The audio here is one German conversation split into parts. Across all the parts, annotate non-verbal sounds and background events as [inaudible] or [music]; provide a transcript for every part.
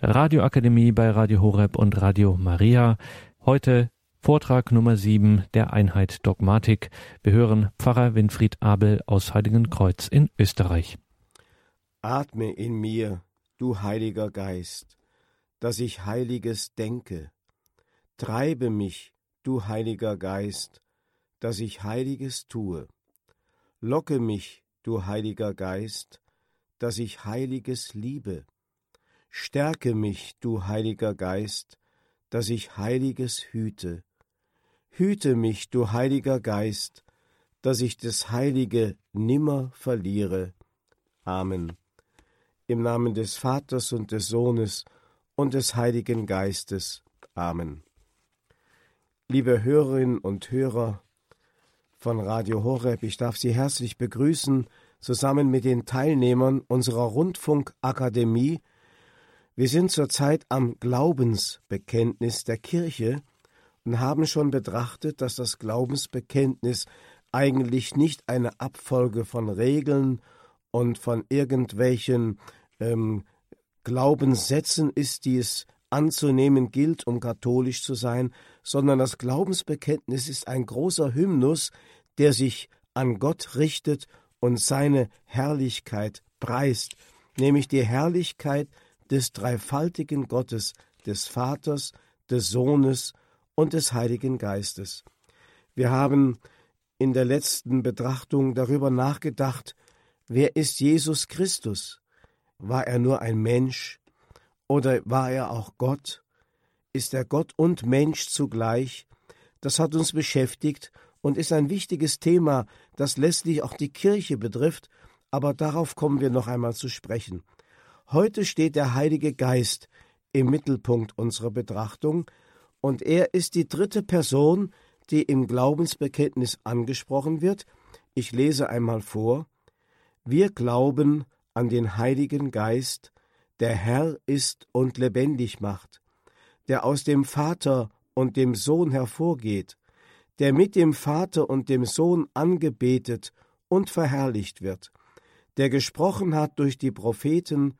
Radioakademie bei Radio Horeb und Radio Maria. Heute Vortrag Nummer 7 der Einheit Dogmatik. Wir hören Pfarrer Winfried Abel aus Heiligenkreuz in Österreich. Atme in mir, du Heiliger Geist, dass ich Heiliges denke. Treibe mich, du Heiliger Geist, dass ich Heiliges tue. Locke mich, du Heiliger Geist, dass ich Heiliges liebe. Stärke mich, du Heiliger Geist, dass ich Heiliges hüte. Hüte mich, du Heiliger Geist, dass ich das Heilige nimmer verliere. Amen. Im Namen des Vaters und des Sohnes und des Heiligen Geistes. Amen. Liebe Hörerinnen und Hörer von Radio Horeb, ich darf Sie herzlich begrüßen zusammen mit den Teilnehmern unserer Rundfunkakademie. Wir sind zurzeit am Glaubensbekenntnis der Kirche und haben schon betrachtet, dass das Glaubensbekenntnis eigentlich nicht eine Abfolge von Regeln und von irgendwelchen ähm, Glaubenssätzen ist, die es anzunehmen gilt, um katholisch zu sein, sondern das Glaubensbekenntnis ist ein großer Hymnus, der sich an Gott richtet und seine Herrlichkeit preist, nämlich die Herrlichkeit des dreifaltigen Gottes, des Vaters, des Sohnes und des Heiligen Geistes. Wir haben in der letzten Betrachtung darüber nachgedacht, wer ist Jesus Christus? War er nur ein Mensch oder war er auch Gott? Ist er Gott und Mensch zugleich? Das hat uns beschäftigt und ist ein wichtiges Thema, das letztlich auch die Kirche betrifft, aber darauf kommen wir noch einmal zu sprechen. Heute steht der Heilige Geist im Mittelpunkt unserer Betrachtung, und er ist die dritte Person, die im Glaubensbekenntnis angesprochen wird. Ich lese einmal vor. Wir glauben an den Heiligen Geist, der Herr ist und lebendig macht, der aus dem Vater und dem Sohn hervorgeht, der mit dem Vater und dem Sohn angebetet und verherrlicht wird, der gesprochen hat durch die Propheten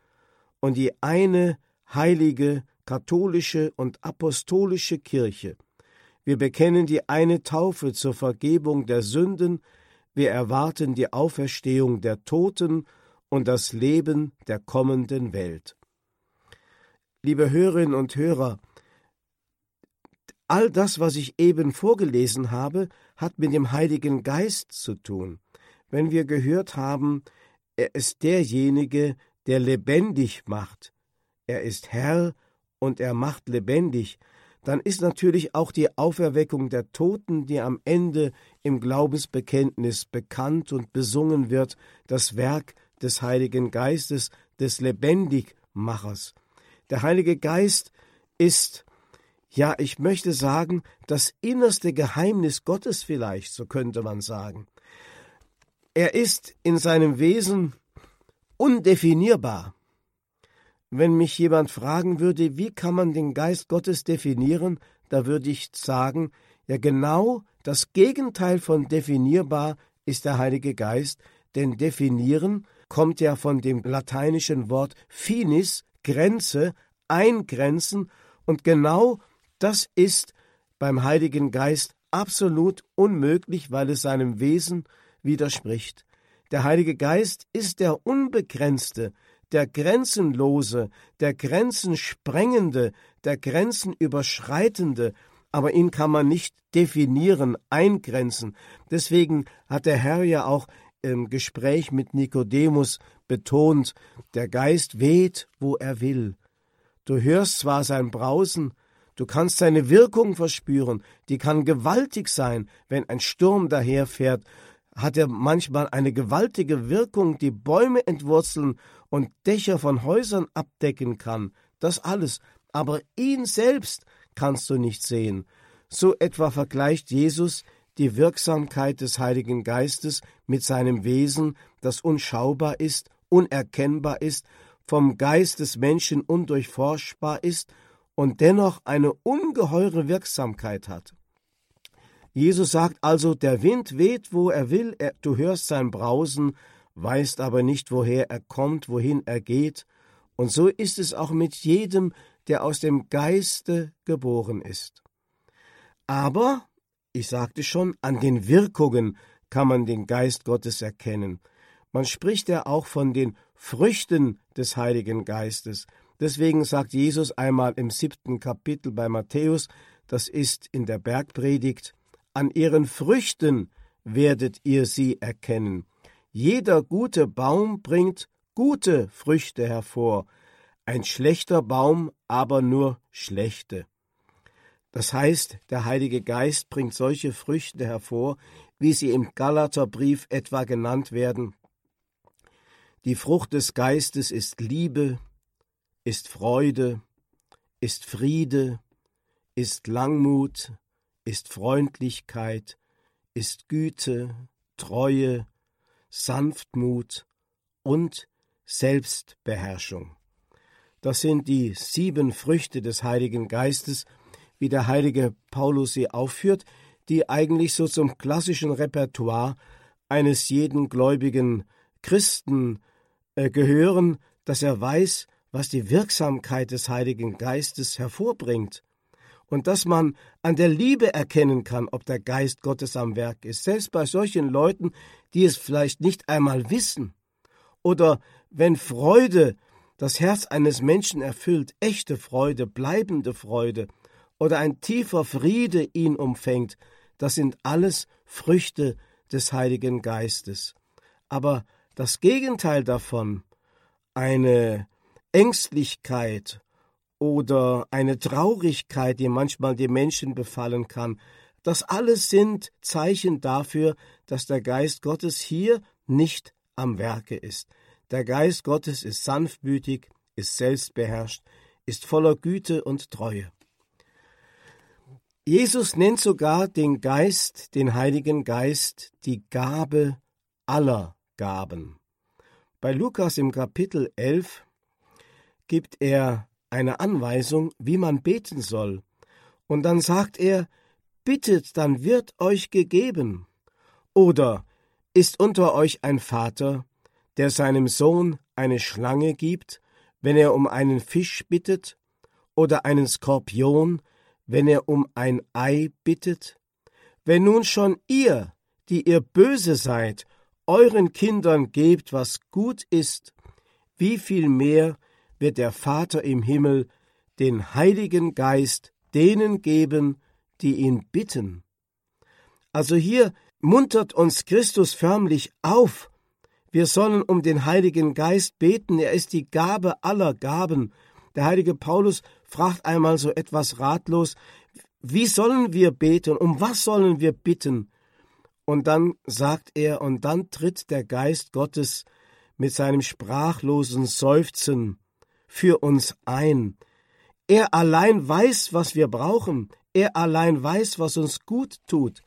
und die eine heilige, katholische und apostolische Kirche. Wir bekennen die eine Taufe zur Vergebung der Sünden, wir erwarten die Auferstehung der Toten und das Leben der kommenden Welt. Liebe Hörerinnen und Hörer, All das, was ich eben vorgelesen habe, hat mit dem Heiligen Geist zu tun. Wenn wir gehört haben, er ist derjenige, der lebendig macht, er ist Herr und er macht lebendig, dann ist natürlich auch die Auferweckung der Toten, die am Ende im Glaubensbekenntnis bekannt und besungen wird, das Werk des Heiligen Geistes, des Lebendigmachers. Der Heilige Geist ist ja, ich möchte sagen, das innerste Geheimnis Gottes vielleicht, so könnte man sagen. Er ist in seinem Wesen undefinierbar. Wenn mich jemand fragen würde, wie kann man den Geist Gottes definieren, da würde ich sagen, ja genau das Gegenteil von definierbar ist der Heilige Geist, denn definieren kommt ja von dem lateinischen Wort finis, Grenze, eingrenzen, und genau das ist beim Heiligen Geist absolut unmöglich, weil es seinem Wesen widerspricht. Der Heilige Geist ist der Unbegrenzte, der Grenzenlose, der Grenzensprengende, der Grenzenüberschreitende, aber ihn kann man nicht definieren, eingrenzen. Deswegen hat der Herr ja auch im Gespräch mit Nikodemus betont, der Geist weht, wo er will. Du hörst zwar sein Brausen, Du kannst seine Wirkung verspüren, die kann gewaltig sein, wenn ein Sturm daherfährt, hat er manchmal eine gewaltige Wirkung, die Bäume entwurzeln und Dächer von Häusern abdecken kann. Das alles, aber ihn selbst kannst du nicht sehen. So etwa vergleicht Jesus die Wirksamkeit des Heiligen Geistes mit seinem Wesen, das unschaubar ist, unerkennbar ist, vom Geist des Menschen undurchforschbar ist und dennoch eine ungeheure Wirksamkeit hat. Jesus sagt also, der Wind weht, wo er will, er, du hörst sein Brausen, weißt aber nicht, woher er kommt, wohin er geht, Und so ist es auch mit jedem, der aus dem Geiste geboren ist. Aber, ich sagte schon, an den Wirkungen kann man den Geist Gottes erkennen. Man spricht ja auch von den Früchten des Heiligen Geistes. Deswegen sagt Jesus einmal im siebten Kapitel bei Matthäus, das ist in der Bergpredigt, an ihren Früchten werdet ihr sie erkennen. Jeder gute Baum bringt gute Früchte hervor, ein schlechter Baum aber nur schlechte. Das heißt, der Heilige Geist bringt solche Früchte hervor, wie sie im Galaterbrief etwa genannt werden. Die Frucht des Geistes ist Liebe, ist Freude, ist Friede, ist Langmut, ist Freundlichkeit, ist Güte, Treue, Sanftmut und Selbstbeherrschung. Das sind die sieben Früchte des Heiligen Geistes, wie der heilige Paulus sie aufführt, die eigentlich so zum klassischen Repertoire eines jeden gläubigen Christen äh, gehören, dass er weiß, was die Wirksamkeit des Heiligen Geistes hervorbringt und dass man an der Liebe erkennen kann, ob der Geist Gottes am Werk ist, selbst bei solchen Leuten, die es vielleicht nicht einmal wissen. Oder wenn Freude das Herz eines Menschen erfüllt, echte Freude, bleibende Freude, oder ein tiefer Friede ihn umfängt, das sind alles Früchte des Heiligen Geistes. Aber das Gegenteil davon, eine Ängstlichkeit oder eine Traurigkeit, die manchmal die Menschen befallen kann, das alles sind Zeichen dafür, dass der Geist Gottes hier nicht am Werke ist. Der Geist Gottes ist sanftmütig, ist selbstbeherrscht, ist voller Güte und Treue. Jesus nennt sogar den Geist, den Heiligen Geist, die Gabe aller Gaben. Bei Lukas im Kapitel 11 gibt er eine Anweisung, wie man beten soll. Und dann sagt er, bittet, dann wird euch gegeben. Oder ist unter euch ein Vater, der seinem Sohn eine Schlange gibt, wenn er um einen Fisch bittet, oder einen Skorpion, wenn er um ein Ei bittet? Wenn nun schon ihr, die ihr böse seid, euren Kindern gebt, was gut ist, wie viel mehr wird der Vater im Himmel den Heiligen Geist denen geben, die ihn bitten. Also hier muntert uns Christus förmlich auf. Wir sollen um den Heiligen Geist beten, er ist die Gabe aller Gaben. Der heilige Paulus fragt einmal so etwas ratlos, wie sollen wir beten, um was sollen wir bitten? Und dann sagt er, und dann tritt der Geist Gottes mit seinem sprachlosen Seufzen für uns ein. Er allein weiß, was wir brauchen. Er allein weiß, was uns gut tut.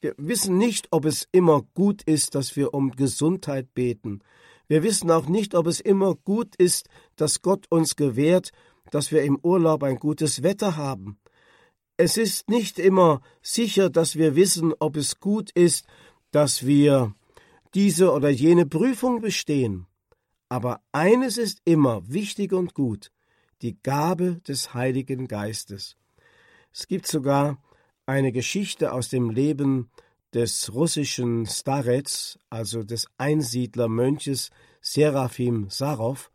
Wir wissen nicht, ob es immer gut ist, dass wir um Gesundheit beten. Wir wissen auch nicht, ob es immer gut ist, dass Gott uns gewährt, dass wir im Urlaub ein gutes Wetter haben. Es ist nicht immer sicher, dass wir wissen, ob es gut ist, dass wir diese oder jene Prüfung bestehen. Aber eines ist immer wichtig und gut, die Gabe des Heiligen Geistes. Es gibt sogar eine Geschichte aus dem Leben des russischen Starets, also des Einsiedlermönches Serafim Sarov,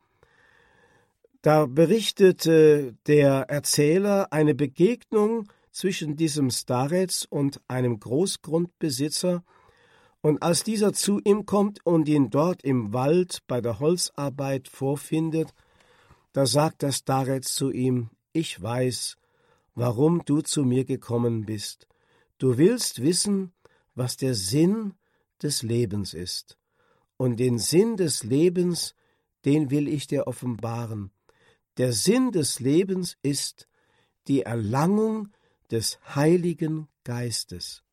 da berichtete der Erzähler eine Begegnung zwischen diesem Starets und einem Großgrundbesitzer, und als dieser zu ihm kommt und ihn dort im Wald bei der Holzarbeit vorfindet, da sagt der Starets zu ihm, ich weiß, warum du zu mir gekommen bist. Du willst wissen, was der Sinn des Lebens ist. Und den Sinn des Lebens, den will ich dir offenbaren. Der Sinn des Lebens ist die Erlangung des Heiligen Geistes.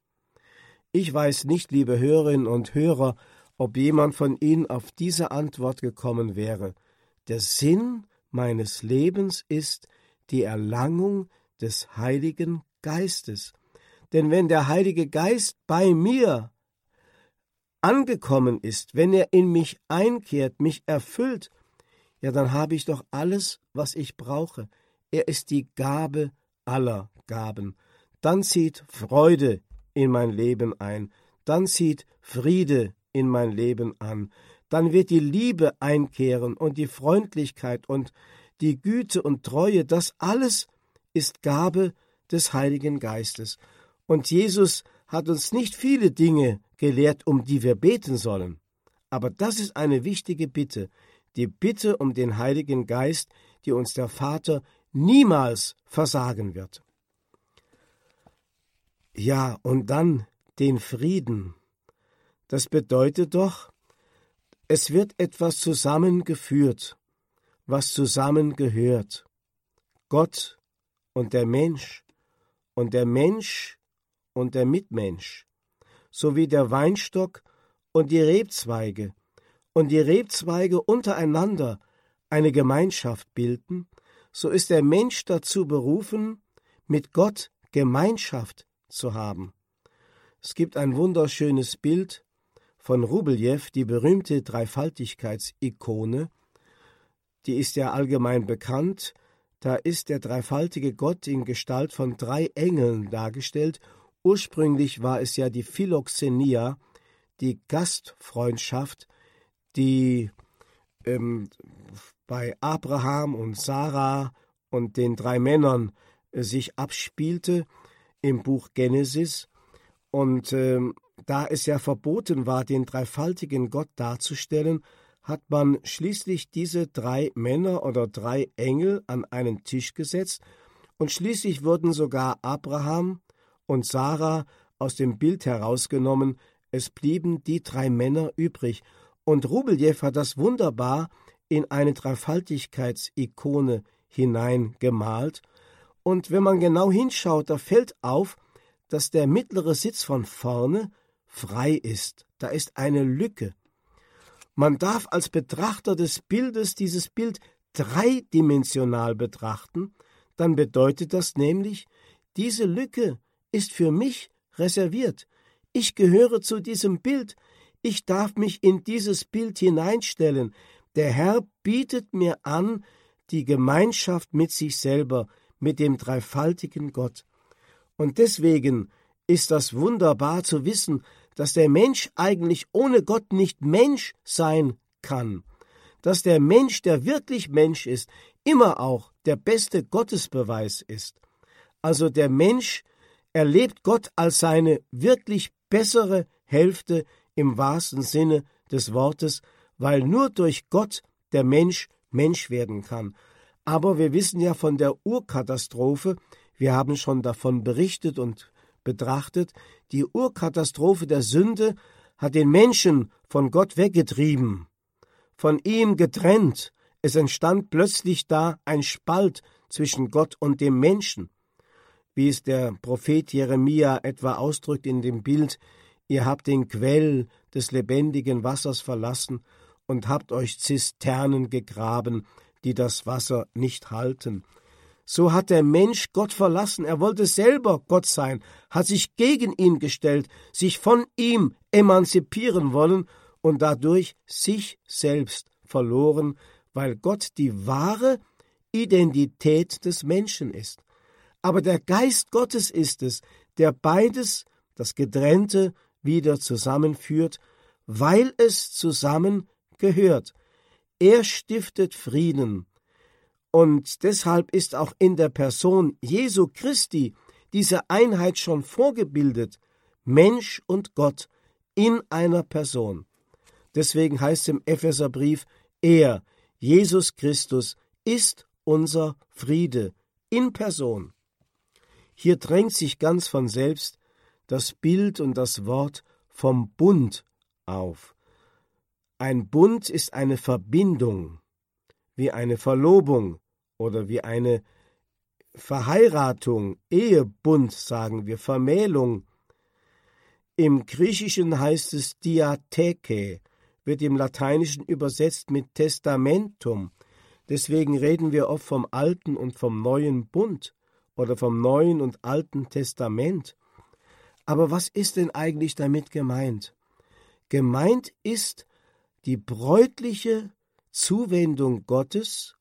Ich weiß nicht, liebe Hörerinnen und Hörer, ob jemand von Ihnen auf diese Antwort gekommen wäre. Der Sinn meines Lebens ist die Erlangung des Heiligen Geistes. Denn wenn der Heilige Geist bei mir angekommen ist, wenn er in mich einkehrt, mich erfüllt, ja dann habe ich doch alles, was ich brauche. Er ist die Gabe aller Gaben. Dann zieht Freude in mein Leben ein, dann zieht Friede in mein Leben an, dann wird die Liebe einkehren und die Freundlichkeit und die Güte und Treue, das alles ist Gabe des Heiligen Geistes. Und Jesus hat uns nicht viele Dinge gelehrt, um die wir beten sollen. Aber das ist eine wichtige Bitte, die Bitte um den Heiligen Geist, die uns der Vater niemals versagen wird. Ja, und dann den Frieden. Das bedeutet doch, es wird etwas zusammengeführt, was zusammengehört. Gott und der Mensch und der Mensch und der Mitmensch, sowie der Weinstock und die Rebzweige und die Rebzweige untereinander eine Gemeinschaft bilden, so ist der Mensch dazu berufen, mit Gott Gemeinschaft zu haben. Es gibt ein wunderschönes Bild von Rubeljew, die berühmte Dreifaltigkeitsikone, die ist ja allgemein bekannt, da ist der dreifaltige Gott in Gestalt von drei Engeln dargestellt. Ursprünglich war es ja die Philoxenia, die Gastfreundschaft, die ähm, bei Abraham und Sarah und den drei Männern äh, sich abspielte im Buch Genesis. Und ähm, da es ja verboten war, den dreifaltigen Gott darzustellen, hat man schließlich diese drei Männer oder drei Engel an einen Tisch gesetzt, und schließlich wurden sogar Abraham und Sarah aus dem Bild herausgenommen, es blieben die drei Männer übrig, und Rubeljew hat das wunderbar in eine Dreifaltigkeitsikone hineingemalt, und wenn man genau hinschaut, da fällt auf, dass der mittlere Sitz von vorne frei ist, da ist eine Lücke. Man darf als Betrachter des Bildes dieses Bild dreidimensional betrachten, dann bedeutet das nämlich, diese Lücke ist für mich reserviert. Ich gehöre zu diesem Bild, ich darf mich in dieses Bild hineinstellen. Der Herr bietet mir an die Gemeinschaft mit sich selber, mit dem dreifaltigen Gott. Und deswegen ist das wunderbar zu wissen, dass der Mensch eigentlich ohne Gott nicht Mensch sein kann, dass der Mensch, der wirklich Mensch ist, immer auch der beste Gottesbeweis ist. Also der Mensch erlebt Gott als seine wirklich bessere Hälfte im wahrsten Sinne des Wortes, weil nur durch Gott der Mensch Mensch werden kann. Aber wir wissen ja von der Urkatastrophe, wir haben schon davon berichtet und betrachtet, die Urkatastrophe der Sünde hat den Menschen von Gott weggetrieben, von ihm getrennt. Es entstand plötzlich da ein Spalt zwischen Gott und dem Menschen. Wie es der Prophet Jeremia etwa ausdrückt in dem Bild, ihr habt den Quell des lebendigen Wassers verlassen und habt euch Zisternen gegraben, die das Wasser nicht halten. So hat der Mensch Gott verlassen, er wollte selber Gott sein, hat sich gegen ihn gestellt, sich von ihm emanzipieren wollen und dadurch sich selbst verloren, weil Gott die wahre Identität des Menschen ist. Aber der Geist Gottes ist es, der beides, das Getrennte, wieder zusammenführt, weil es zusammen gehört. Er stiftet Frieden, und deshalb ist auch in der Person Jesu Christi diese Einheit schon vorgebildet, Mensch und Gott in einer Person. Deswegen heißt im Epheserbrief, er, Jesus Christus, ist unser Friede in Person. Hier drängt sich ganz von selbst das Bild und das Wort vom Bund auf. Ein Bund ist eine Verbindung, wie eine Verlobung oder wie eine Verheiratung, Ehebund sagen wir, Vermählung. Im Griechischen heißt es Diatheke, wird im Lateinischen übersetzt mit Testamentum. Deswegen reden wir oft vom Alten und vom Neuen Bund oder vom Neuen und Alten Testament. Aber was ist denn eigentlich damit gemeint? Gemeint ist die bräutliche Zuwendung Gottes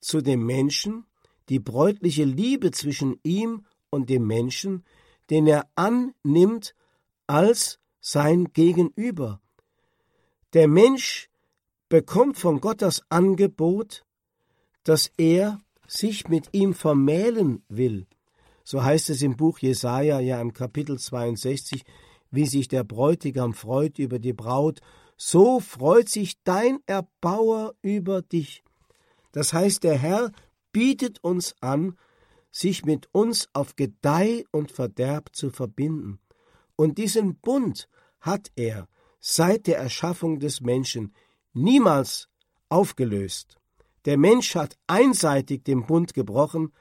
zu dem Menschen, die bräutliche Liebe zwischen ihm und dem Menschen, den er annimmt als sein Gegenüber. Der Mensch bekommt von Gott das Angebot, dass er sich mit ihm vermählen will. So heißt es im Buch Jesaja, ja im Kapitel 62, wie sich der Bräutigam freut über die Braut, so freut sich dein Erbauer über dich. Das heißt, der Herr bietet uns an, sich mit uns auf Gedeih und Verderb zu verbinden. Und diesen Bund hat er seit der Erschaffung des Menschen niemals aufgelöst. Der Mensch hat einseitig den Bund gebrochen,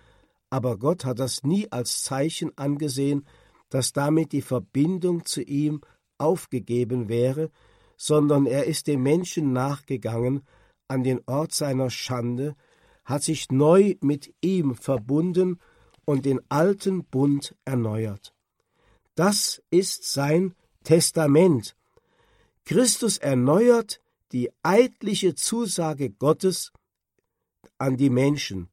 aber Gott hat das nie als Zeichen angesehen, dass damit die Verbindung zu ihm aufgegeben wäre, sondern er ist dem Menschen nachgegangen an den Ort seiner Schande, hat sich neu mit ihm verbunden und den alten Bund erneuert. Das ist sein Testament. Christus erneuert die eidliche Zusage Gottes an die Menschen.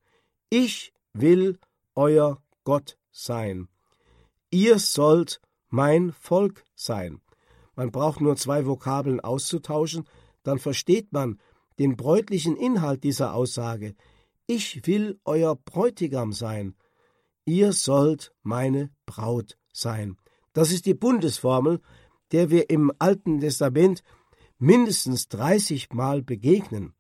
Ich will euer Gott sein. Ihr sollt mein Volk sein. Man braucht nur zwei Vokabeln auszutauschen, dann versteht man den bräutlichen Inhalt dieser Aussage. Ich will euer Bräutigam sein. Ihr sollt meine Braut sein. Das ist die Bundesformel, der wir im Alten Testament mindestens 30 Mal begegnen.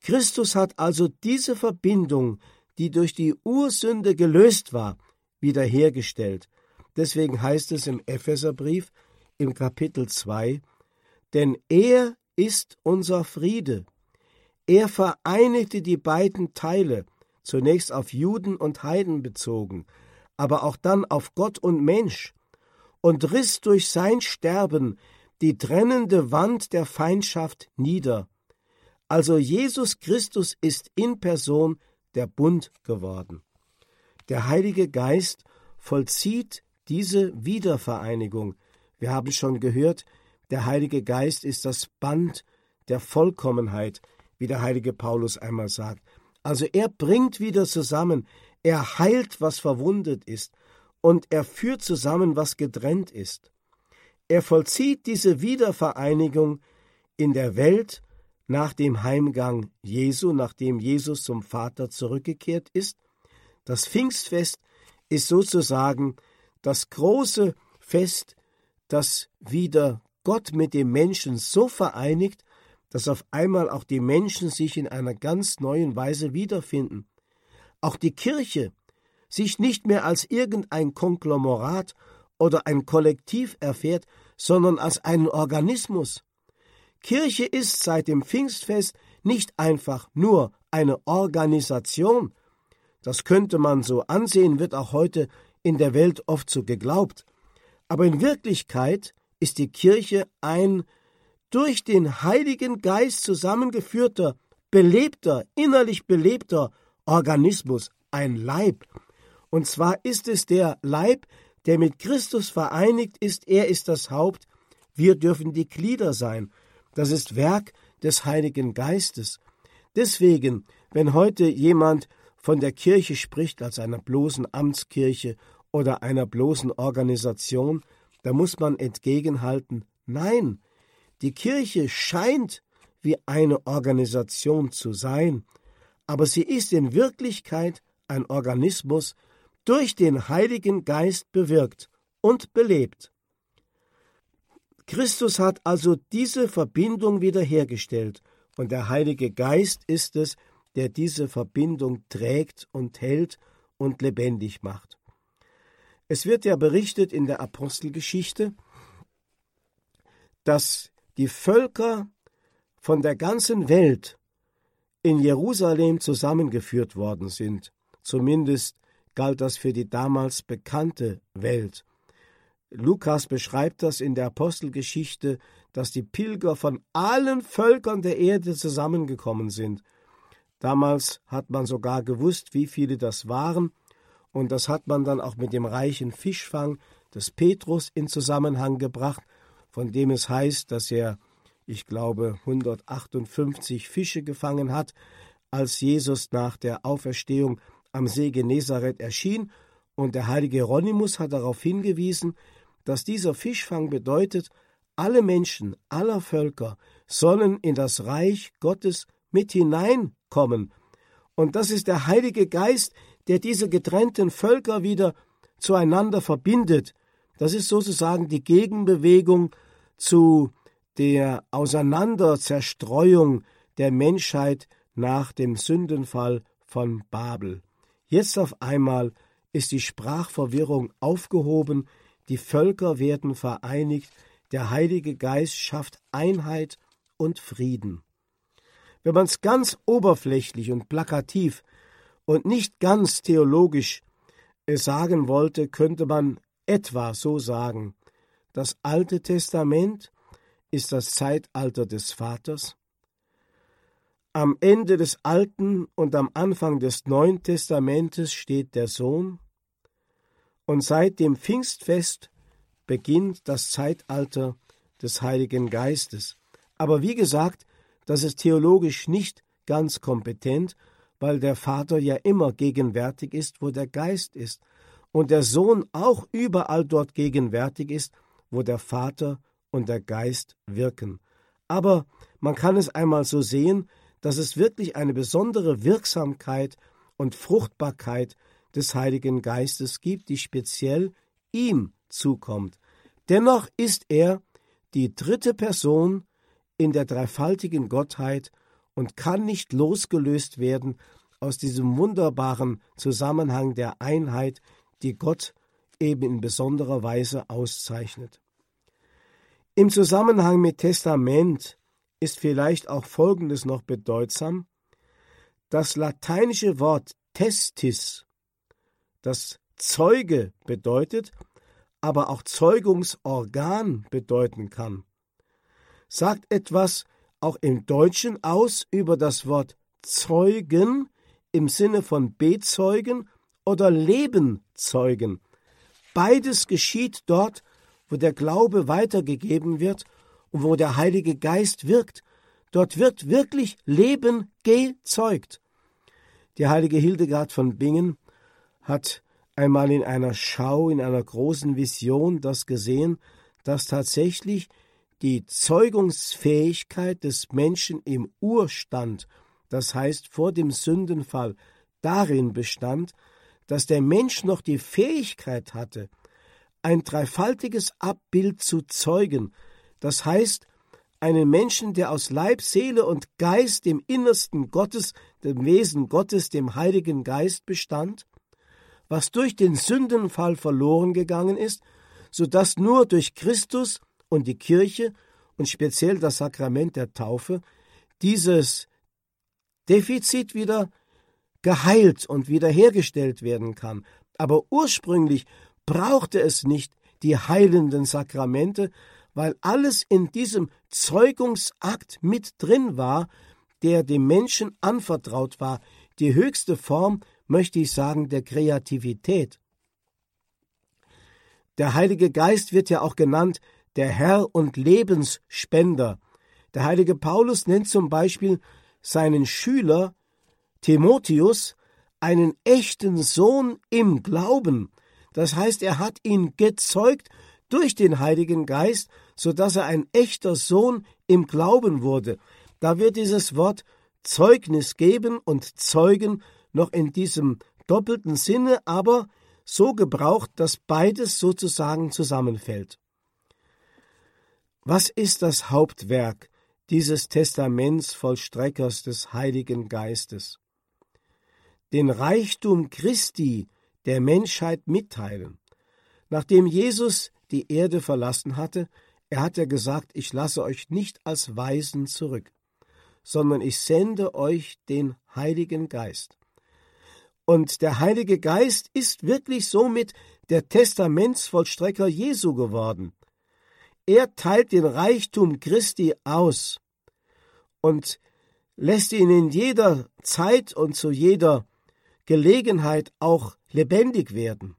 Christus hat also diese Verbindung, die durch die Ursünde gelöst war, wiederhergestellt. Deswegen heißt es im Epheserbrief im Kapitel 2, denn er ist unser Friede. Er vereinigte die beiden Teile, zunächst auf Juden und Heiden bezogen, aber auch dann auf Gott und Mensch, und riss durch sein Sterben die trennende Wand der Feindschaft nieder. Also Jesus Christus ist in Person der Bund geworden. Der Heilige Geist vollzieht diese Wiedervereinigung. Wir haben schon gehört, der Heilige Geist ist das Band der Vollkommenheit, wie der heilige Paulus einmal sagt. Also er bringt wieder zusammen, er heilt, was verwundet ist, und er führt zusammen, was getrennt ist. Er vollzieht diese Wiedervereinigung in der Welt nach dem Heimgang Jesu, nachdem Jesus zum Vater zurückgekehrt ist. Das Pfingstfest ist sozusagen das große Fest, das wieder Gott mit dem Menschen so vereinigt, dass auf einmal auch die Menschen sich in einer ganz neuen Weise wiederfinden. Auch die Kirche sich nicht mehr als irgendein Konglomerat oder ein Kollektiv erfährt, sondern als einen Organismus. Kirche ist seit dem Pfingstfest nicht einfach nur eine Organisation. Das könnte man so ansehen, wird auch heute in der Welt oft so geglaubt. Aber in Wirklichkeit ist die Kirche ein durch den Heiligen Geist zusammengeführter, belebter, innerlich belebter Organismus, ein Leib. Und zwar ist es der Leib, der mit Christus vereinigt ist, er ist das Haupt, wir dürfen die Glieder sein. Das ist Werk des Heiligen Geistes. Deswegen, wenn heute jemand von der Kirche spricht als einer bloßen Amtskirche oder einer bloßen Organisation, da muss man entgegenhalten, nein, die Kirche scheint wie eine Organisation zu sein, aber sie ist in Wirklichkeit ein Organismus durch den Heiligen Geist bewirkt und belebt. Christus hat also diese Verbindung wiederhergestellt, und der Heilige Geist ist es, der diese Verbindung trägt und hält und lebendig macht. Es wird ja berichtet in der Apostelgeschichte, dass die Völker von der ganzen Welt in Jerusalem zusammengeführt worden sind. Zumindest galt das für die damals bekannte Welt. Lukas beschreibt das in der Apostelgeschichte, dass die Pilger von allen Völkern der Erde zusammengekommen sind. Damals hat man sogar gewusst, wie viele das waren, und das hat man dann auch mit dem reichen Fischfang des Petrus in Zusammenhang gebracht, von dem es heißt, dass er ich glaube 158 Fische gefangen hat, als Jesus nach der Auferstehung am See Genezareth erschien, und der heilige Hieronymus hat darauf hingewiesen, dass dieser Fischfang bedeutet, alle Menschen aller Völker sollen in das Reich Gottes mit hineinkommen. Und das ist der Heilige Geist, der diese getrennten Völker wieder zueinander verbindet. Das ist sozusagen die Gegenbewegung zu der Auseinanderzerstreuung der Menschheit nach dem Sündenfall von Babel. Jetzt auf einmal ist die Sprachverwirrung aufgehoben, die Völker werden vereinigt, der Heilige Geist schafft Einheit und Frieden. Wenn man es ganz oberflächlich und plakativ und nicht ganz theologisch äh, sagen wollte, könnte man etwa so sagen, das Alte Testament ist das Zeitalter des Vaters, am Ende des Alten und am Anfang des Neuen Testamentes steht der Sohn, und seit dem Pfingstfest beginnt das Zeitalter des Heiligen Geistes. Aber wie gesagt, das ist theologisch nicht ganz kompetent, weil der Vater ja immer gegenwärtig ist, wo der Geist ist, und der Sohn auch überall dort gegenwärtig ist, wo der Vater und der Geist wirken. Aber man kann es einmal so sehen, dass es wirklich eine besondere Wirksamkeit und Fruchtbarkeit des Heiligen Geistes gibt, die speziell ihm zukommt. Dennoch ist er die dritte Person in der dreifaltigen Gottheit und kann nicht losgelöst werden aus diesem wunderbaren Zusammenhang der Einheit, die Gott eben in besonderer Weise auszeichnet. Im Zusammenhang mit Testament ist vielleicht auch Folgendes noch bedeutsam. Das lateinische Wort testis, das Zeuge bedeutet, aber auch Zeugungsorgan bedeuten kann, sagt etwas auch im Deutschen aus über das Wort Zeugen im Sinne von bezeugen oder Lebenzeugen. Beides geschieht dort, wo der Glaube weitergegeben wird und wo der Heilige Geist wirkt. Dort wird wirklich Leben gezeugt. Die heilige Hildegard von Bingen hat einmal in einer Schau, in einer großen Vision das gesehen, dass tatsächlich die Zeugungsfähigkeit des Menschen im Urstand, das heißt vor dem Sündenfall, darin bestand, dass der Mensch noch die Fähigkeit hatte, ein dreifaltiges Abbild zu zeugen, das heißt, einen Menschen, der aus Leib, Seele und Geist dem Innersten Gottes, dem Wesen Gottes, dem Heiligen Geist bestand, was durch den Sündenfall verloren gegangen ist, so dass nur durch Christus und die Kirche und speziell das Sakrament der Taufe dieses Defizit wieder geheilt und wiederhergestellt werden kann. Aber ursprünglich brauchte es nicht die heilenden Sakramente, weil alles in diesem Zeugungsakt mit drin war, der dem Menschen anvertraut war, die höchste Form möchte ich sagen, der Kreativität. Der Heilige Geist wird ja auch genannt der Herr und Lebensspender. Der heilige Paulus nennt zum Beispiel seinen Schüler Timotheus einen echten Sohn im Glauben. Das heißt, er hat ihn gezeugt durch den Heiligen Geist, so dass er ein echter Sohn im Glauben wurde. Da wird dieses Wort Zeugnis geben und Zeugen noch in diesem doppelten Sinne, aber so gebraucht, dass beides sozusagen zusammenfällt. Was ist das Hauptwerk dieses Testamentsvollstreckers des Heiligen Geistes? Den Reichtum Christi der Menschheit mitteilen. Nachdem Jesus die Erde verlassen hatte, er hat ja gesagt, ich lasse euch nicht als Weisen zurück, sondern ich sende euch den Heiligen Geist. Und der Heilige Geist ist wirklich somit der Testamentsvollstrecker Jesu geworden. Er teilt den Reichtum Christi aus und lässt ihn in jeder Zeit und zu jeder Gelegenheit auch lebendig werden.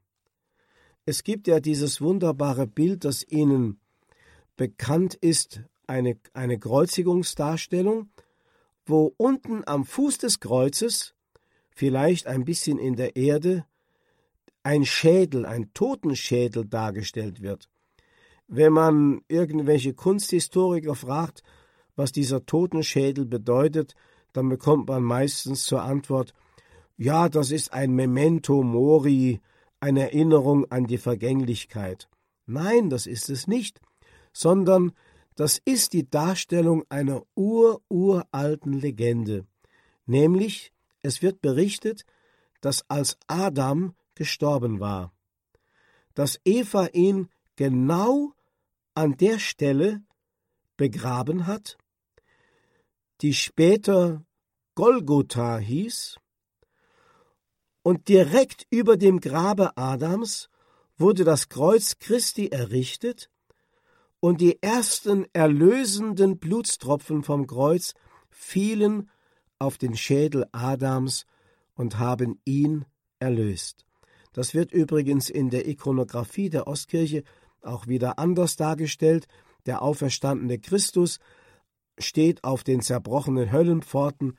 Es gibt ja dieses wunderbare Bild, das Ihnen bekannt ist eine, eine Kreuzigungsdarstellung, wo unten am Fuß des Kreuzes, vielleicht ein bisschen in der Erde, ein Schädel, ein Totenschädel dargestellt wird. Wenn man irgendwelche Kunsthistoriker fragt, was dieser Totenschädel bedeutet, dann bekommt man meistens zur Antwort, ja, das ist ein Memento Mori, eine Erinnerung an die Vergänglichkeit. Nein, das ist es nicht, sondern das ist die Darstellung einer ururalten Legende, nämlich es wird berichtet, dass als Adam gestorben war, dass Eva ihn genau an der Stelle begraben hat, die später Golgotha hieß, und direkt über dem Grabe Adams wurde das Kreuz Christi errichtet, und die ersten erlösenden Blutstropfen vom Kreuz fielen auf den Schädel Adams und haben ihn erlöst. Das wird übrigens in der Ikonographie der Ostkirche auch wieder anders dargestellt. Der auferstandene Christus steht auf den zerbrochenen Höllenpforten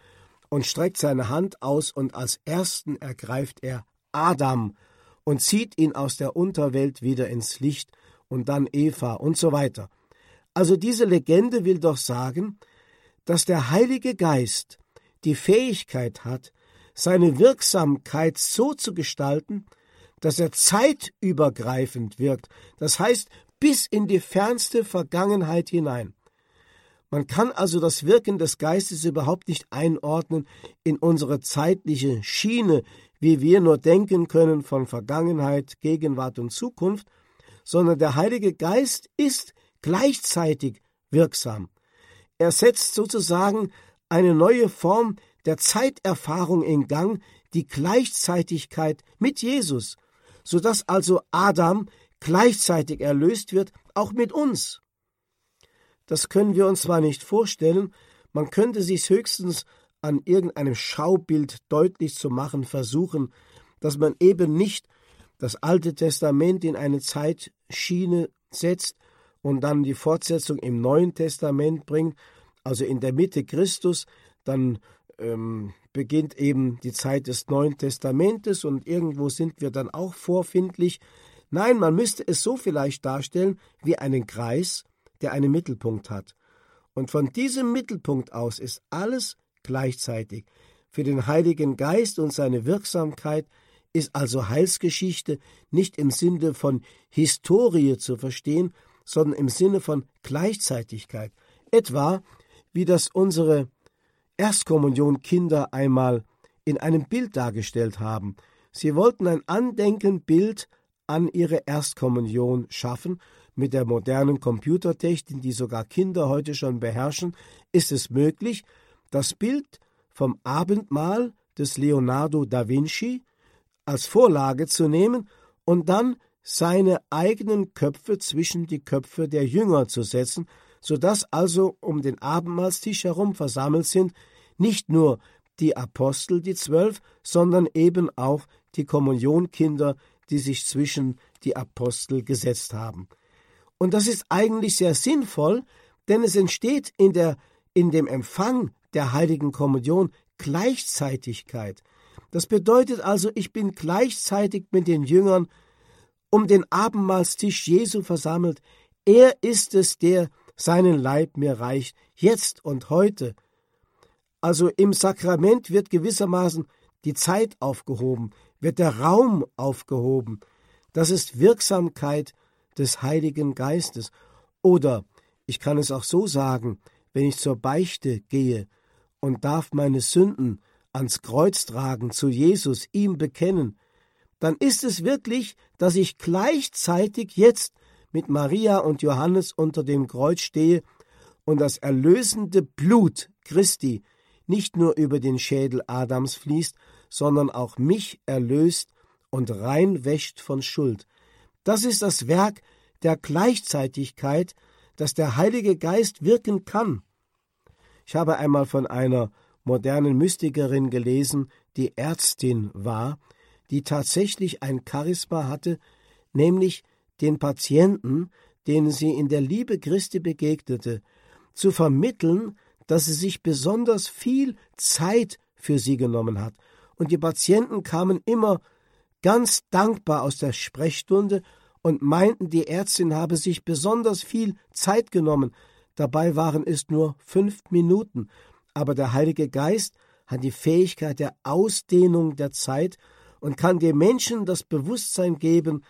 und streckt seine Hand aus und als ersten ergreift er Adam und zieht ihn aus der Unterwelt wieder ins Licht und dann Eva und so weiter. Also diese Legende will doch sagen, dass der Heilige Geist die Fähigkeit hat, seine Wirksamkeit so zu gestalten, dass er zeitübergreifend wirkt, das heißt bis in die fernste Vergangenheit hinein. Man kann also das Wirken des Geistes überhaupt nicht einordnen in unsere zeitliche Schiene, wie wir nur denken können von Vergangenheit, Gegenwart und Zukunft, sondern der Heilige Geist ist gleichzeitig wirksam. Er setzt sozusagen eine neue Form der Zeiterfahrung in Gang, die Gleichzeitigkeit mit Jesus, so dass also Adam gleichzeitig erlöst wird, auch mit uns. Das können wir uns zwar nicht vorstellen, man könnte sich höchstens an irgendeinem Schaubild deutlich zu machen versuchen, dass man eben nicht das Alte Testament in eine Zeitschiene setzt und dann die Fortsetzung im Neuen Testament bringt, also in der Mitte Christus, dann ähm, beginnt eben die Zeit des Neuen Testamentes und irgendwo sind wir dann auch vorfindlich. Nein, man müsste es so vielleicht darstellen wie einen Kreis, der einen Mittelpunkt hat. Und von diesem Mittelpunkt aus ist alles gleichzeitig. Für den Heiligen Geist und seine Wirksamkeit ist also Heilsgeschichte nicht im Sinne von Historie zu verstehen, sondern im Sinne von Gleichzeitigkeit. Etwa wie das unsere Erstkommunion-Kinder einmal in einem Bild dargestellt haben. Sie wollten ein Andenkenbild an ihre Erstkommunion schaffen mit der modernen Computertechnik, die sogar Kinder heute schon beherrschen, ist es möglich, das Bild vom Abendmahl des Leonardo da Vinci als Vorlage zu nehmen und dann seine eigenen Köpfe zwischen die Köpfe der Jünger zu setzen, so dass also um den Abendmahlstisch herum versammelt sind nicht nur die Apostel, die zwölf, sondern eben auch die Kommunionkinder, die sich zwischen die Apostel gesetzt haben. Und das ist eigentlich sehr sinnvoll, denn es entsteht in, der, in dem Empfang der heiligen Kommunion Gleichzeitigkeit. Das bedeutet also, ich bin gleichzeitig mit den Jüngern um den Abendmahlstisch Jesu versammelt. Er ist es, der seinen Leib mir reicht, jetzt und heute. Also im Sakrament wird gewissermaßen die Zeit aufgehoben, wird der Raum aufgehoben. Das ist Wirksamkeit des Heiligen Geistes. Oder ich kann es auch so sagen, wenn ich zur Beichte gehe und darf meine Sünden ans Kreuz tragen, zu Jesus, ihm bekennen, dann ist es wirklich, dass ich gleichzeitig jetzt mit Maria und Johannes unter dem Kreuz stehe und das erlösende Blut Christi nicht nur über den Schädel Adams fließt, sondern auch mich erlöst und reinwäscht von Schuld. Das ist das Werk der Gleichzeitigkeit, das der Heilige Geist wirken kann. Ich habe einmal von einer modernen Mystikerin gelesen, die Ärztin war, die tatsächlich ein Charisma hatte, nämlich den Patienten, denen sie in der Liebe Christi begegnete, zu vermitteln, dass sie sich besonders viel Zeit für sie genommen hat. Und die Patienten kamen immer ganz dankbar aus der Sprechstunde und meinten, die Ärztin habe sich besonders viel Zeit genommen. Dabei waren es nur fünf Minuten. Aber der Heilige Geist hat die Fähigkeit der Ausdehnung der Zeit und kann dem Menschen das Bewusstsein geben,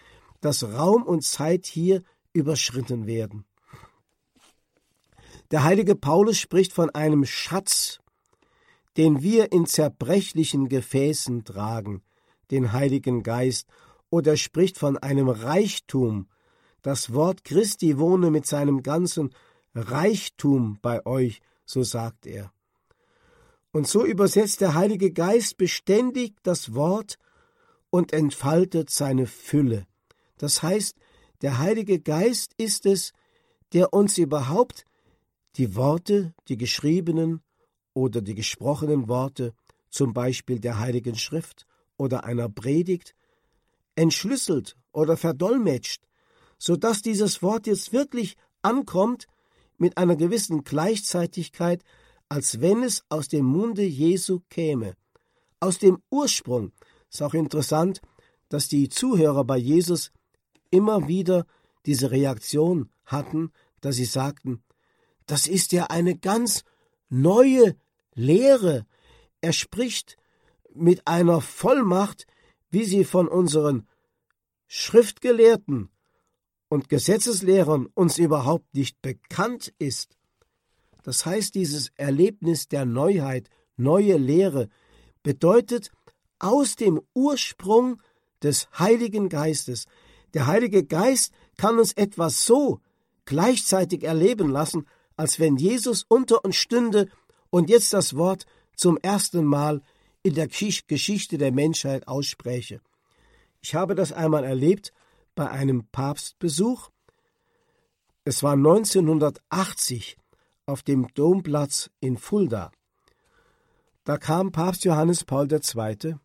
dass Raum und Zeit hier überschritten werden. Der heilige Paulus spricht von einem Schatz, den wir in zerbrechlichen Gefäßen tragen, den Heiligen Geist, oder spricht von einem Reichtum. Das Wort Christi wohne mit seinem ganzen Reichtum bei euch, so sagt er. Und so übersetzt der Heilige Geist beständig das Wort und entfaltet seine Fülle. Das heißt, der Heilige Geist ist es, der uns überhaupt die Worte, die geschriebenen oder die gesprochenen Worte, zum Beispiel der Heiligen Schrift oder einer Predigt, entschlüsselt oder verdolmetscht, so dass dieses Wort jetzt wirklich ankommt mit einer gewissen Gleichzeitigkeit, als wenn es aus dem Munde Jesu käme, aus dem Ursprung. Ist auch interessant, dass die Zuhörer bei Jesus immer wieder diese Reaktion hatten, dass sie sagten, das ist ja eine ganz neue Lehre. Er spricht mit einer Vollmacht, wie sie von unseren Schriftgelehrten und Gesetzeslehrern uns überhaupt nicht bekannt ist. Das heißt, dieses Erlebnis der Neuheit, neue Lehre, bedeutet aus dem Ursprung des Heiligen Geistes. Der Heilige Geist kann uns etwas so gleichzeitig erleben lassen, als wenn Jesus unter uns stünde und jetzt das Wort zum ersten Mal in der Geschichte der Menschheit ausspräche. Ich habe das einmal erlebt bei einem Papstbesuch. Es war 1980 auf dem Domplatz in Fulda. Da kam Papst Johannes Paul II.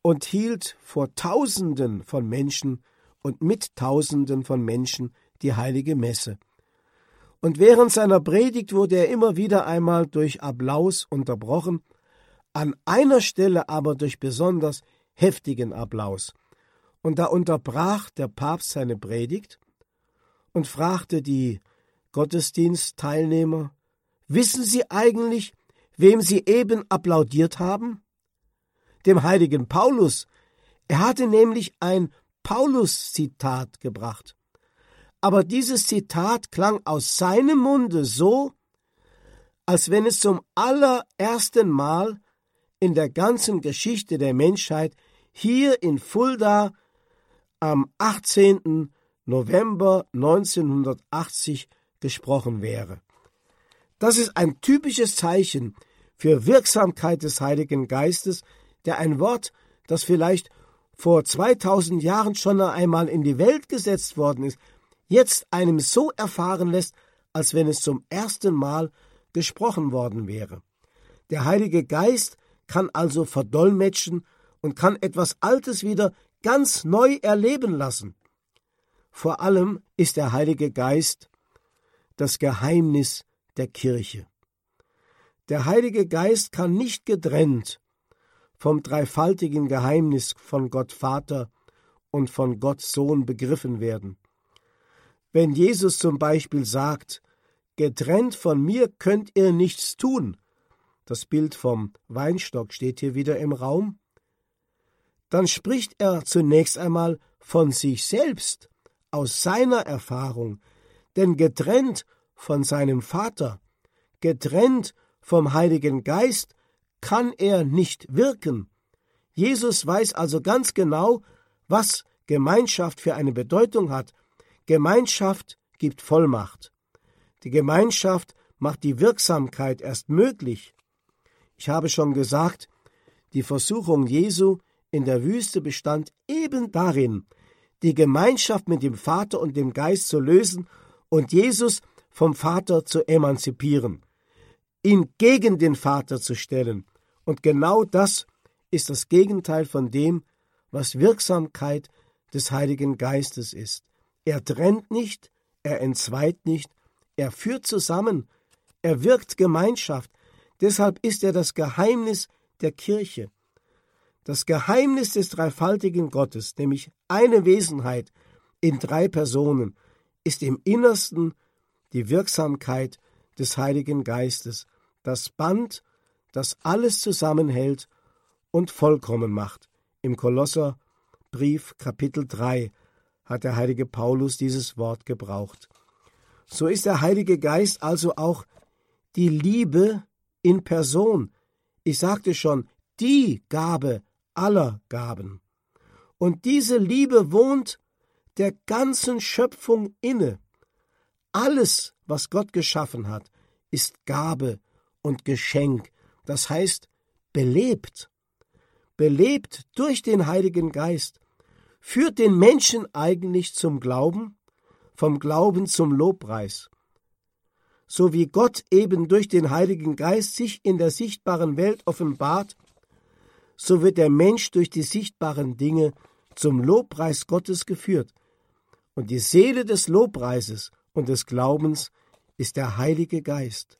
und hielt vor Tausenden von Menschen und mit Tausenden von Menschen die heilige Messe. Und während seiner Predigt wurde er immer wieder einmal durch Applaus unterbrochen, an einer Stelle aber durch besonders heftigen Applaus. Und da unterbrach der Papst seine Predigt und fragte die Gottesdienstteilnehmer, Wissen Sie eigentlich, wem Sie eben applaudiert haben? Dem heiligen Paulus. Er hatte nämlich ein Paulus-Zitat gebracht. Aber dieses Zitat klang aus seinem Munde so, als wenn es zum allerersten Mal in der ganzen Geschichte der Menschheit hier in Fulda am 18. November 1980 gesprochen wäre. Das ist ein typisches Zeichen für Wirksamkeit des Heiligen Geistes, der ein Wort, das vielleicht vor 2000 Jahren schon einmal in die Welt gesetzt worden ist, jetzt einem so erfahren lässt, als wenn es zum ersten Mal gesprochen worden wäre. Der Heilige Geist kann also verdolmetschen und kann etwas Altes wieder ganz neu erleben lassen. Vor allem ist der Heilige Geist das Geheimnis der Kirche. Der Heilige Geist kann nicht getrennt vom dreifaltigen Geheimnis von Gott Vater und von Gott Sohn begriffen werden. Wenn Jesus zum Beispiel sagt, Getrennt von mir könnt ihr nichts tun, das Bild vom Weinstock steht hier wieder im Raum, dann spricht er zunächst einmal von sich selbst, aus seiner Erfahrung, denn getrennt von seinem Vater, getrennt vom Heiligen Geist, kann er nicht wirken. Jesus weiß also ganz genau, was Gemeinschaft für eine Bedeutung hat. Gemeinschaft gibt Vollmacht. Die Gemeinschaft macht die Wirksamkeit erst möglich. Ich habe schon gesagt, die Versuchung Jesu in der Wüste bestand eben darin, die Gemeinschaft mit dem Vater und dem Geist zu lösen und Jesus vom Vater zu emanzipieren, ihn gegen den Vater zu stellen. Und genau das ist das Gegenteil von dem, was Wirksamkeit des Heiligen Geistes ist. Er trennt nicht, er entzweit nicht, Er führt zusammen, er wirkt Gemeinschaft. Deshalb ist er das Geheimnis der Kirche. Das Geheimnis des dreifaltigen Gottes, nämlich eine Wesenheit in drei Personen, ist im Innersten die Wirksamkeit des Heiligen Geistes, das Band, das alles zusammenhält und vollkommen macht. Im Kolosserbrief Kapitel 3 hat der heilige Paulus dieses Wort gebraucht. So ist der Heilige Geist also auch die Liebe in Person. Ich sagte schon, die Gabe aller Gaben. Und diese Liebe wohnt der ganzen Schöpfung inne. Alles, was Gott geschaffen hat, ist Gabe und Geschenk, das heißt belebt. Belebt durch den Heiligen Geist, führt den Menschen eigentlich zum Glauben, vom Glauben zum Lobpreis. So wie Gott eben durch den Heiligen Geist sich in der sichtbaren Welt offenbart, so wird der Mensch durch die sichtbaren Dinge zum Lobpreis Gottes geführt. Und die Seele des Lobpreises und des Glaubens ist der Heilige Geist.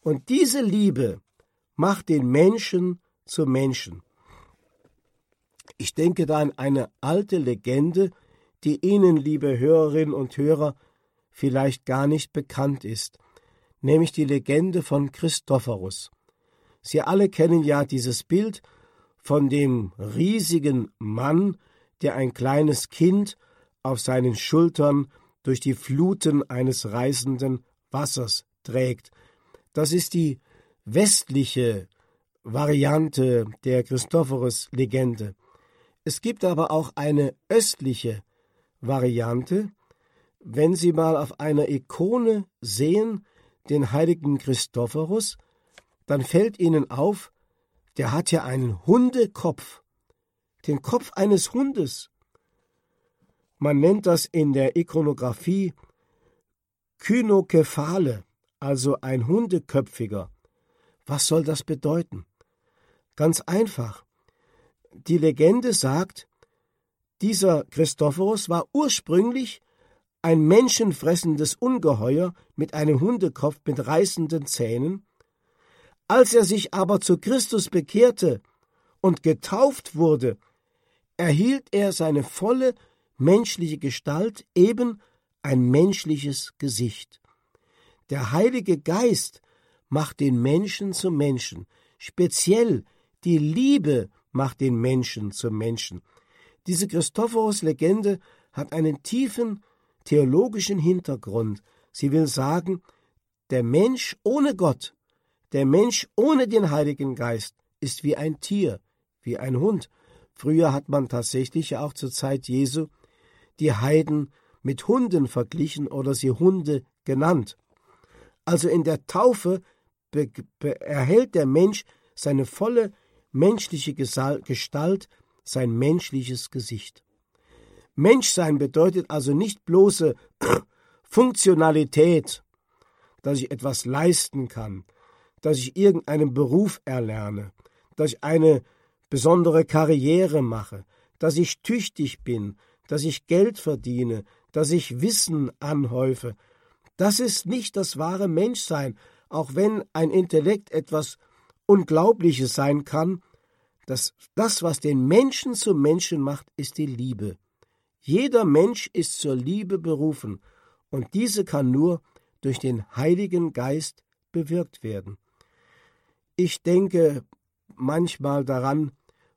Und diese Liebe macht den Menschen zu Menschen. Ich denke da an eine alte Legende, die Ihnen, liebe Hörerinnen und Hörer, vielleicht gar nicht bekannt ist, nämlich die Legende von Christophorus. Sie alle kennen ja dieses Bild von dem riesigen Mann, der ein kleines Kind auf seinen Schultern durch die Fluten eines reißenden Wassers trägt. Das ist die westliche Variante der Christophorus-Legende. Es gibt aber auch eine östliche Variante. Wenn Sie mal auf einer Ikone sehen, den heiligen Christophorus, dann fällt Ihnen auf, der hat ja einen Hundekopf, den Kopf eines Hundes. Man nennt das in der Ikonographie Kynokephale, also ein Hundeköpfiger. Was soll das bedeuten? Ganz einfach. Die Legende sagt, dieser Christophorus war ursprünglich ein menschenfressendes Ungeheuer mit einem Hundekopf mit reißenden Zähnen, als er sich aber zu Christus bekehrte und getauft wurde, erhielt er seine volle menschliche Gestalt, eben ein menschliches Gesicht. Der Heilige Geist macht den Menschen zum Menschen, speziell die Liebe macht den Menschen zum Menschen. Diese Christophorus-Legende hat einen tiefen theologischen Hintergrund. Sie will sagen, der Mensch ohne Gott der Mensch ohne den Heiligen Geist ist wie ein Tier, wie ein Hund. Früher hat man tatsächlich auch zur Zeit Jesu die Heiden mit Hunden verglichen oder sie Hunde genannt. Also in der Taufe erhält der Mensch seine volle menschliche Gestalt, sein menschliches Gesicht. Menschsein bedeutet also nicht bloße [clears throat] Funktionalität, dass ich etwas leisten kann, dass ich irgendeinen Beruf erlerne, dass ich eine besondere Karriere mache, dass ich tüchtig bin, dass ich Geld verdiene, dass ich Wissen anhäufe. Das ist nicht das wahre Menschsein, auch wenn ein Intellekt etwas Unglaubliches sein kann. Das, das, was den Menschen zum Menschen macht, ist die Liebe. Jeder Mensch ist zur Liebe berufen, und diese kann nur durch den Heiligen Geist bewirkt werden. Ich denke manchmal daran,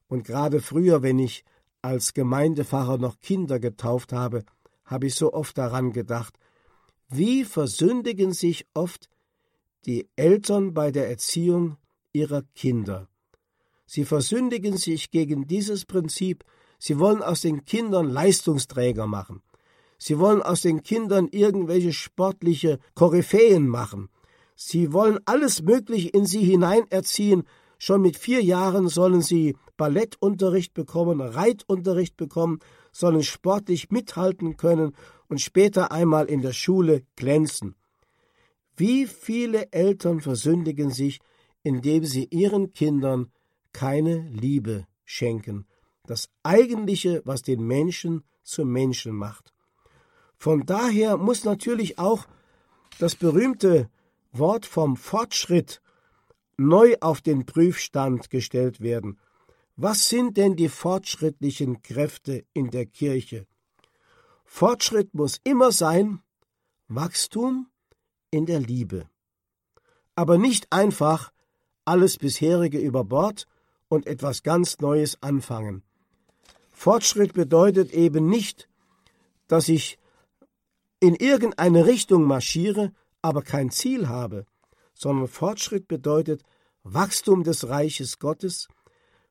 und gerade früher, wenn ich als Gemeindepfarrer noch Kinder getauft habe, habe ich so oft daran gedacht, wie versündigen sich oft die Eltern bei der Erziehung ihrer Kinder. Sie versündigen sich gegen dieses Prinzip, sie wollen aus den Kindern Leistungsträger machen. Sie wollen aus den Kindern irgendwelche sportliche Koryphäen machen. Sie wollen alles Mögliche in sie hineinerziehen. Schon mit vier Jahren sollen sie Ballettunterricht bekommen, Reitunterricht bekommen, sollen sportlich mithalten können und später einmal in der Schule glänzen. Wie viele Eltern versündigen sich, indem sie ihren Kindern keine Liebe schenken, das Eigentliche, was den Menschen zum Menschen macht. Von daher muss natürlich auch Das berühmte Wort vom Fortschritt neu auf den Prüfstand gestellt werden. Was sind denn die fortschrittlichen Kräfte in der Kirche? Fortschritt muss immer sein Wachstum in der Liebe. Aber nicht einfach alles bisherige über Bord und etwas ganz Neues anfangen. Fortschritt bedeutet eben nicht, dass ich in irgendeine Richtung marschiere, aber kein Ziel habe, sondern Fortschritt bedeutet Wachstum des Reiches Gottes,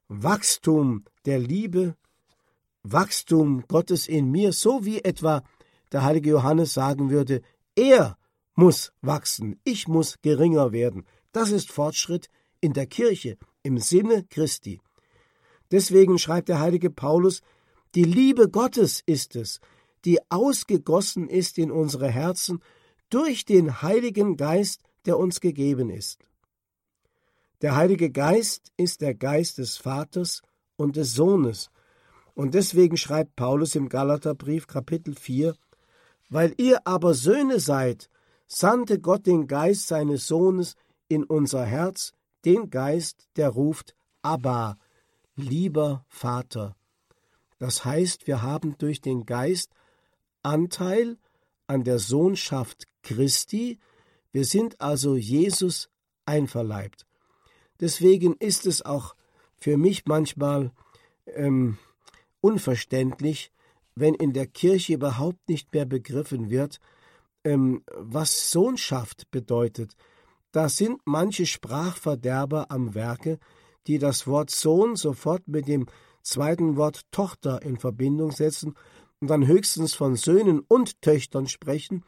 Wachstum der Liebe, Wachstum Gottes in mir, so wie etwa der heilige Johannes sagen würde, er muss wachsen, ich muss geringer werden. Das ist Fortschritt in der Kirche im Sinne Christi. Deswegen schreibt der heilige Paulus, die Liebe Gottes ist es, die ausgegossen ist in unsere Herzen durch den Heiligen Geist, der uns gegeben ist. Der Heilige Geist ist der Geist des Vaters und des Sohnes. Und deswegen schreibt Paulus im Galaterbrief Kapitel 4, Weil ihr aber Söhne seid, sandte Gott den Geist seines Sohnes in unser Herz, den Geist, der ruft, Abba, lieber Vater. Das heißt, wir haben durch den Geist Anteil an der Sohnschaft Christi, wir sind also Jesus einverleibt. Deswegen ist es auch für mich manchmal ähm, unverständlich, wenn in der Kirche überhaupt nicht mehr begriffen wird, ähm, was Sohnschaft bedeutet. Da sind manche Sprachverderber am Werke, die das Wort Sohn sofort mit dem zweiten Wort Tochter in Verbindung setzen und dann höchstens von Söhnen und Töchtern sprechen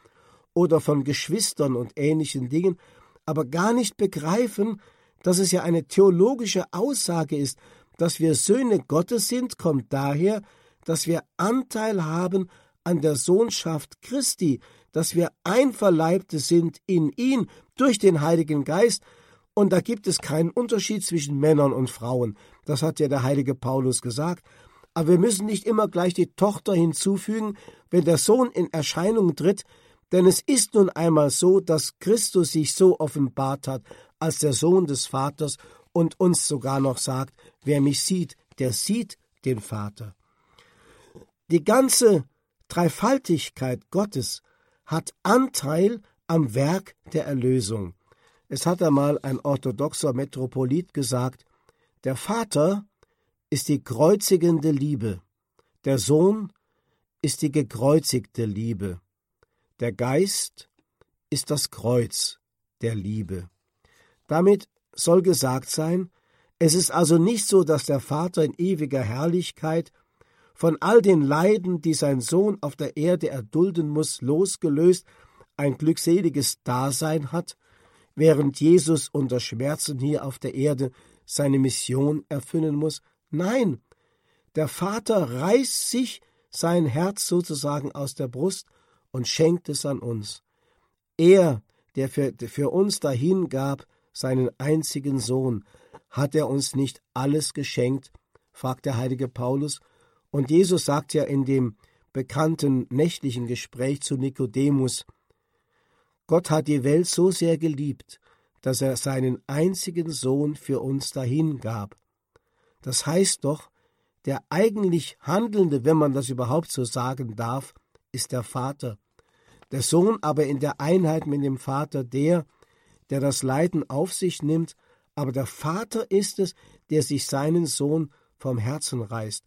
oder von Geschwistern und ähnlichen Dingen, aber gar nicht begreifen, dass es ja eine theologische Aussage ist, dass wir Söhne Gottes sind, kommt daher, dass wir Anteil haben an der Sohnschaft Christi, dass wir Einverleibte sind in ihn durch den Heiligen Geist, und da gibt es keinen Unterschied zwischen Männern und Frauen. Das hat ja der heilige Paulus gesagt. Aber wir müssen nicht immer gleich die Tochter hinzufügen, wenn der Sohn in Erscheinung tritt, denn es ist nun einmal so, dass Christus sich so offenbart hat als der Sohn des Vaters und uns sogar noch sagt, wer mich sieht, der sieht den Vater. Die ganze Dreifaltigkeit Gottes hat Anteil am Werk der Erlösung. Es hat einmal ein orthodoxer Metropolit gesagt, der Vater ist die kreuzigende Liebe, der Sohn ist die gekreuzigte Liebe, der Geist ist das Kreuz der Liebe. Damit soll gesagt sein, es ist also nicht so, dass der Vater in ewiger Herrlichkeit von all den Leiden, die sein Sohn auf der Erde erdulden muss, losgelöst ein glückseliges Dasein hat, während Jesus unter Schmerzen hier auf der Erde seine Mission erfüllen muss. Nein, der Vater reißt sich sein Herz sozusagen aus der Brust und schenkt es an uns. Er, der für, für uns dahin gab, seinen einzigen Sohn, hat er uns nicht alles geschenkt? fragt der heilige Paulus. Und Jesus sagt ja in dem bekannten nächtlichen Gespräch zu Nikodemus, Gott hat die Welt so sehr geliebt, dass er seinen einzigen Sohn für uns dahingab. Das heißt doch, der eigentlich Handelnde, wenn man das überhaupt so sagen darf, ist der Vater. Der Sohn aber in der Einheit mit dem Vater der, der das Leiden auf sich nimmt, aber der Vater ist es, der sich seinen Sohn vom Herzen reißt.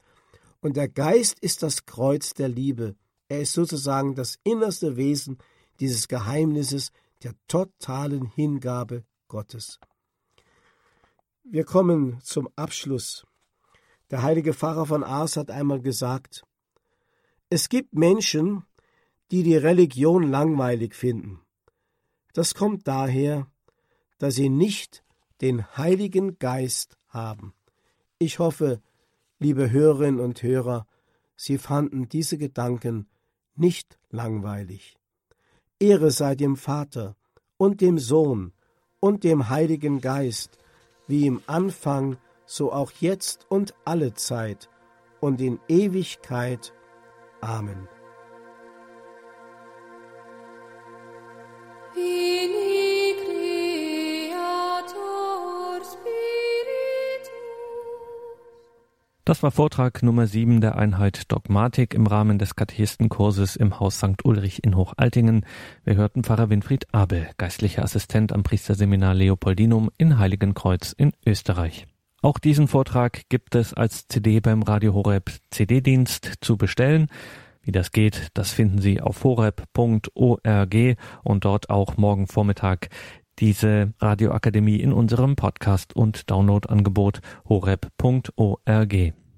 Und der Geist ist das Kreuz der Liebe. Er ist sozusagen das innerste Wesen dieses Geheimnisses der totalen Hingabe Gottes. Wir kommen zum Abschluss. Der heilige Pfarrer von Ars hat einmal gesagt, es gibt Menschen, die die Religion langweilig finden. Das kommt daher, dass sie nicht den Heiligen Geist haben. Ich hoffe, liebe Hörerinnen und Hörer, Sie fanden diese Gedanken nicht langweilig. Ehre sei dem Vater und dem Sohn und dem Heiligen Geist, wie im Anfang, so auch jetzt und alle Zeit und in Ewigkeit. Amen. Das war Vortrag Nummer 7 der Einheit Dogmatik im Rahmen des Katechistenkurses im Haus St. Ulrich in Hochaltingen. Wir hörten Pfarrer Winfried Abel, geistlicher Assistent am Priesterseminar Leopoldinum in Heiligenkreuz in Österreich. Auch diesen Vortrag gibt es als CD beim Radio Horeb CD-Dienst zu bestellen. Wie das geht, das finden Sie auf horeb.org und dort auch morgen Vormittag diese Radioakademie in unserem Podcast und Downloadangebot horeb.org.